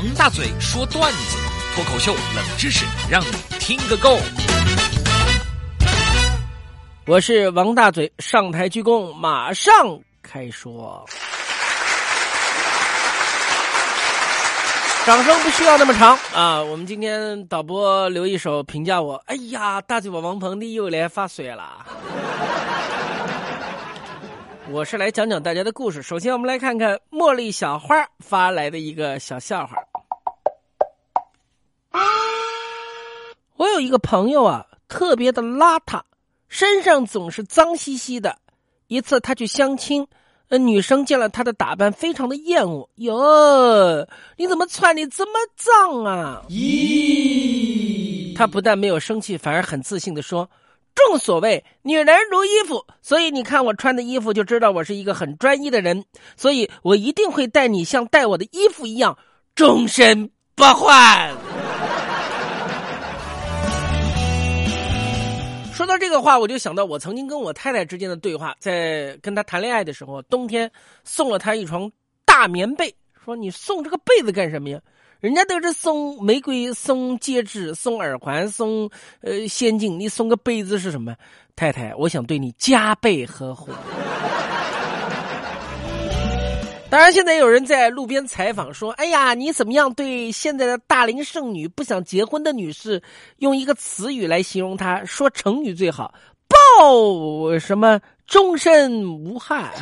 王大嘴说段子，脱口秀冷知识，让你听个够。我是王大嘴，上台鞠躬，马上开说。掌声不需要那么长啊！我们今天导播留一手评价我。哎呀，大嘴巴王鹏，你又来发水了。我是来讲讲大家的故事。首先，我们来看看茉莉小花发来的一个小笑话。我有一个朋友啊，特别的邋遢，身上总是脏兮兮的。一次，他去相亲。呃女生见了他的打扮，非常的厌恶。哟，你怎么穿的这么脏啊？咦，他不但没有生气，反而很自信的说：“正所谓女人如衣服，所以你看我穿的衣服就知道我是一个很专一的人。所以我一定会待你像待我的衣服一样，终身不换。”说到这个话，我就想到我曾经跟我太太之间的对话，在跟她谈恋爱的时候，冬天送了她一床大棉被，说你送这个被子干什么呀？人家都是送玫瑰、送戒指、送耳环、送呃仙境，你送个被子是什么？太太，我想对你加倍呵护。当然，现在有人在路边采访说：“哎呀，你怎么样对现在的大龄剩女、不想结婚的女士，用一个词语来形容她？说成语最好，抱什么终身无憾。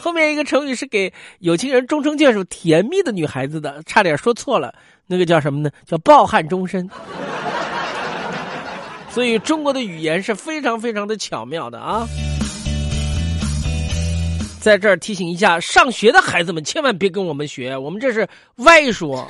后面一个成语是给有情人终成眷属、甜蜜的女孩子的，差点说错了，那个叫什么呢？叫抱憾终身。所以中国的语言是非常非常的巧妙的啊。在这儿提醒一下，上学的孩子们千万别跟我们学，我们这是歪说。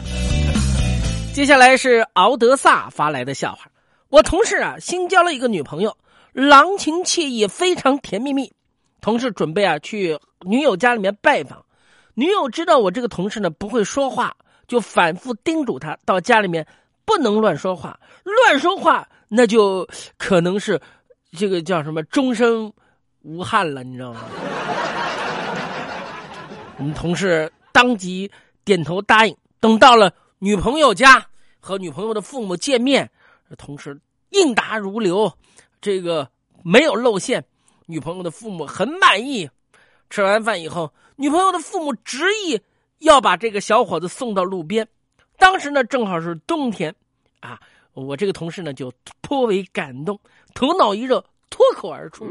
接下来是敖德萨发来的笑话：我同事啊新交了一个女朋友，郎情妾意，非常甜蜜蜜。同事准备啊去女友家里面拜访，女友知道我这个同事呢不会说话，就反复叮嘱他到家里面不能乱说话，乱说话那就可能是这个叫什么终身。无憾了，你知道吗？我们同事当即点头答应。等到了女朋友家和女朋友的父母见面，同事应答如流，这个没有露馅。女朋友的父母很满意。吃完饭以后，女朋友的父母执意要把这个小伙子送到路边。当时呢，正好是冬天，啊，我这个同事呢就颇为感动，头脑一热，脱口而出。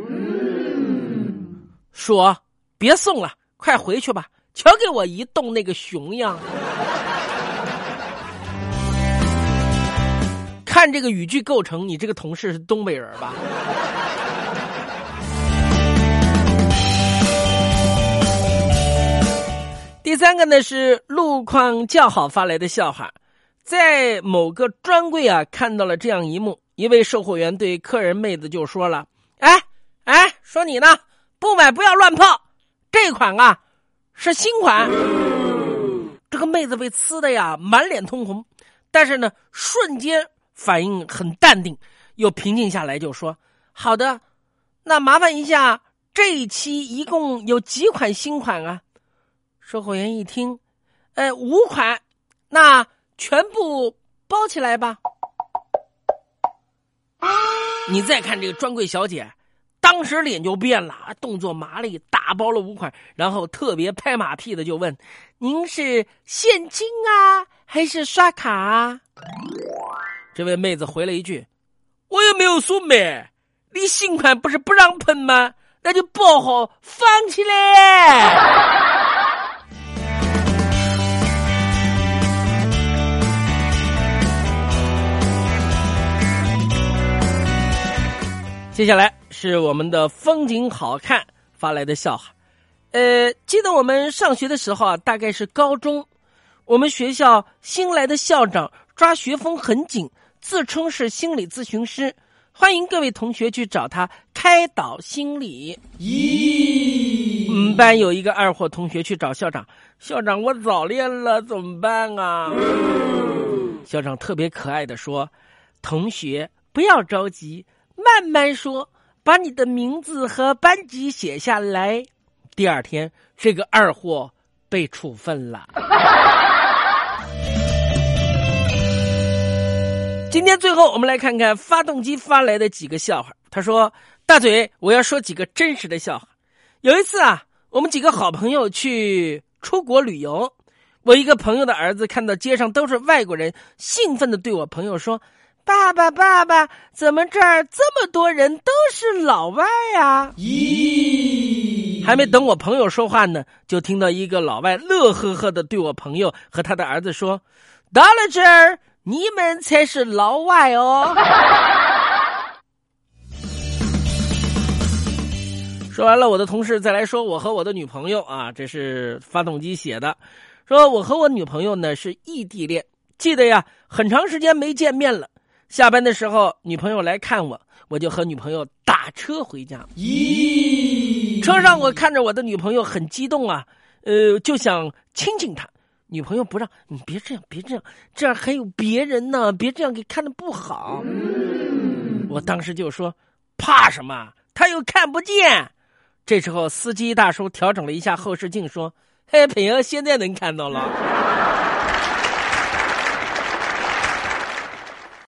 说：“别送了，快回去吧！瞧给我一动那个熊样！” 看这个语句构成，你这个同事是东北人吧？第三个呢是路况较好发来的笑话，在某个专柜啊看到了这样一幕：一位售货员对客人妹子就说了：“哎哎，说你呢。”不买不要乱泡，这款啊是新款。这个妹子被呲的呀满脸通红，但是呢瞬间反应很淡定，又平静下来，就说：“好的，那麻烦一下，这一期一共有几款新款啊？”售货员一听，呃，五款，那全部包起来吧。你再看这个专柜小姐。当时脸就变了，动作麻利，打包了五款，然后特别拍马屁的就问：“您是现金啊，还是刷卡啊？”这位妹子回了一句：“我又没有说买，你新款不是不让喷吗？那就包好放起来。”接下来是我们的风景好看发来的笑话，呃，记得我们上学的时候啊，大概是高中，我们学校新来的校长抓学风很紧，自称是心理咨询师，欢迎各位同学去找他开导心理。咦，我们班有一个二货同学去找校长，校长我早恋了，怎么办啊？校长特别可爱的说，同学不要着急。慢慢说，把你的名字和班级写下来。第二天，这个二货被处分了。今天最后，我们来看看发动机发来的几个笑话。他说：“大嘴，我要说几个真实的笑话。有一次啊，我们几个好朋友去出国旅游，我一个朋友的儿子看到街上都是外国人，兴奋的对我朋友说：‘爸爸，爸爸，怎么这儿这么多人都是老外呀？’咦，还没等我朋友说话呢，就听到一个老外乐呵呵的对我朋友和他的儿子说：‘到了这儿。’你们才是老外哦！说完了，我的同事再来说我和我的女朋友啊，这是发动机写的。说我和我女朋友呢是异地恋，记得呀，很长时间没见面了。下班的时候，女朋友来看我，我就和女朋友打车回家。咦，车上我看着我的女朋友很激动啊，呃，就想亲亲她。女朋友不让你别这样，别这样，这样还有别人呢，别这样给看的不好。我当时就说，怕什么？他又看不见。这时候司机大叔调整了一下后视镜，说：“嘿，朋友，现在能看到了。”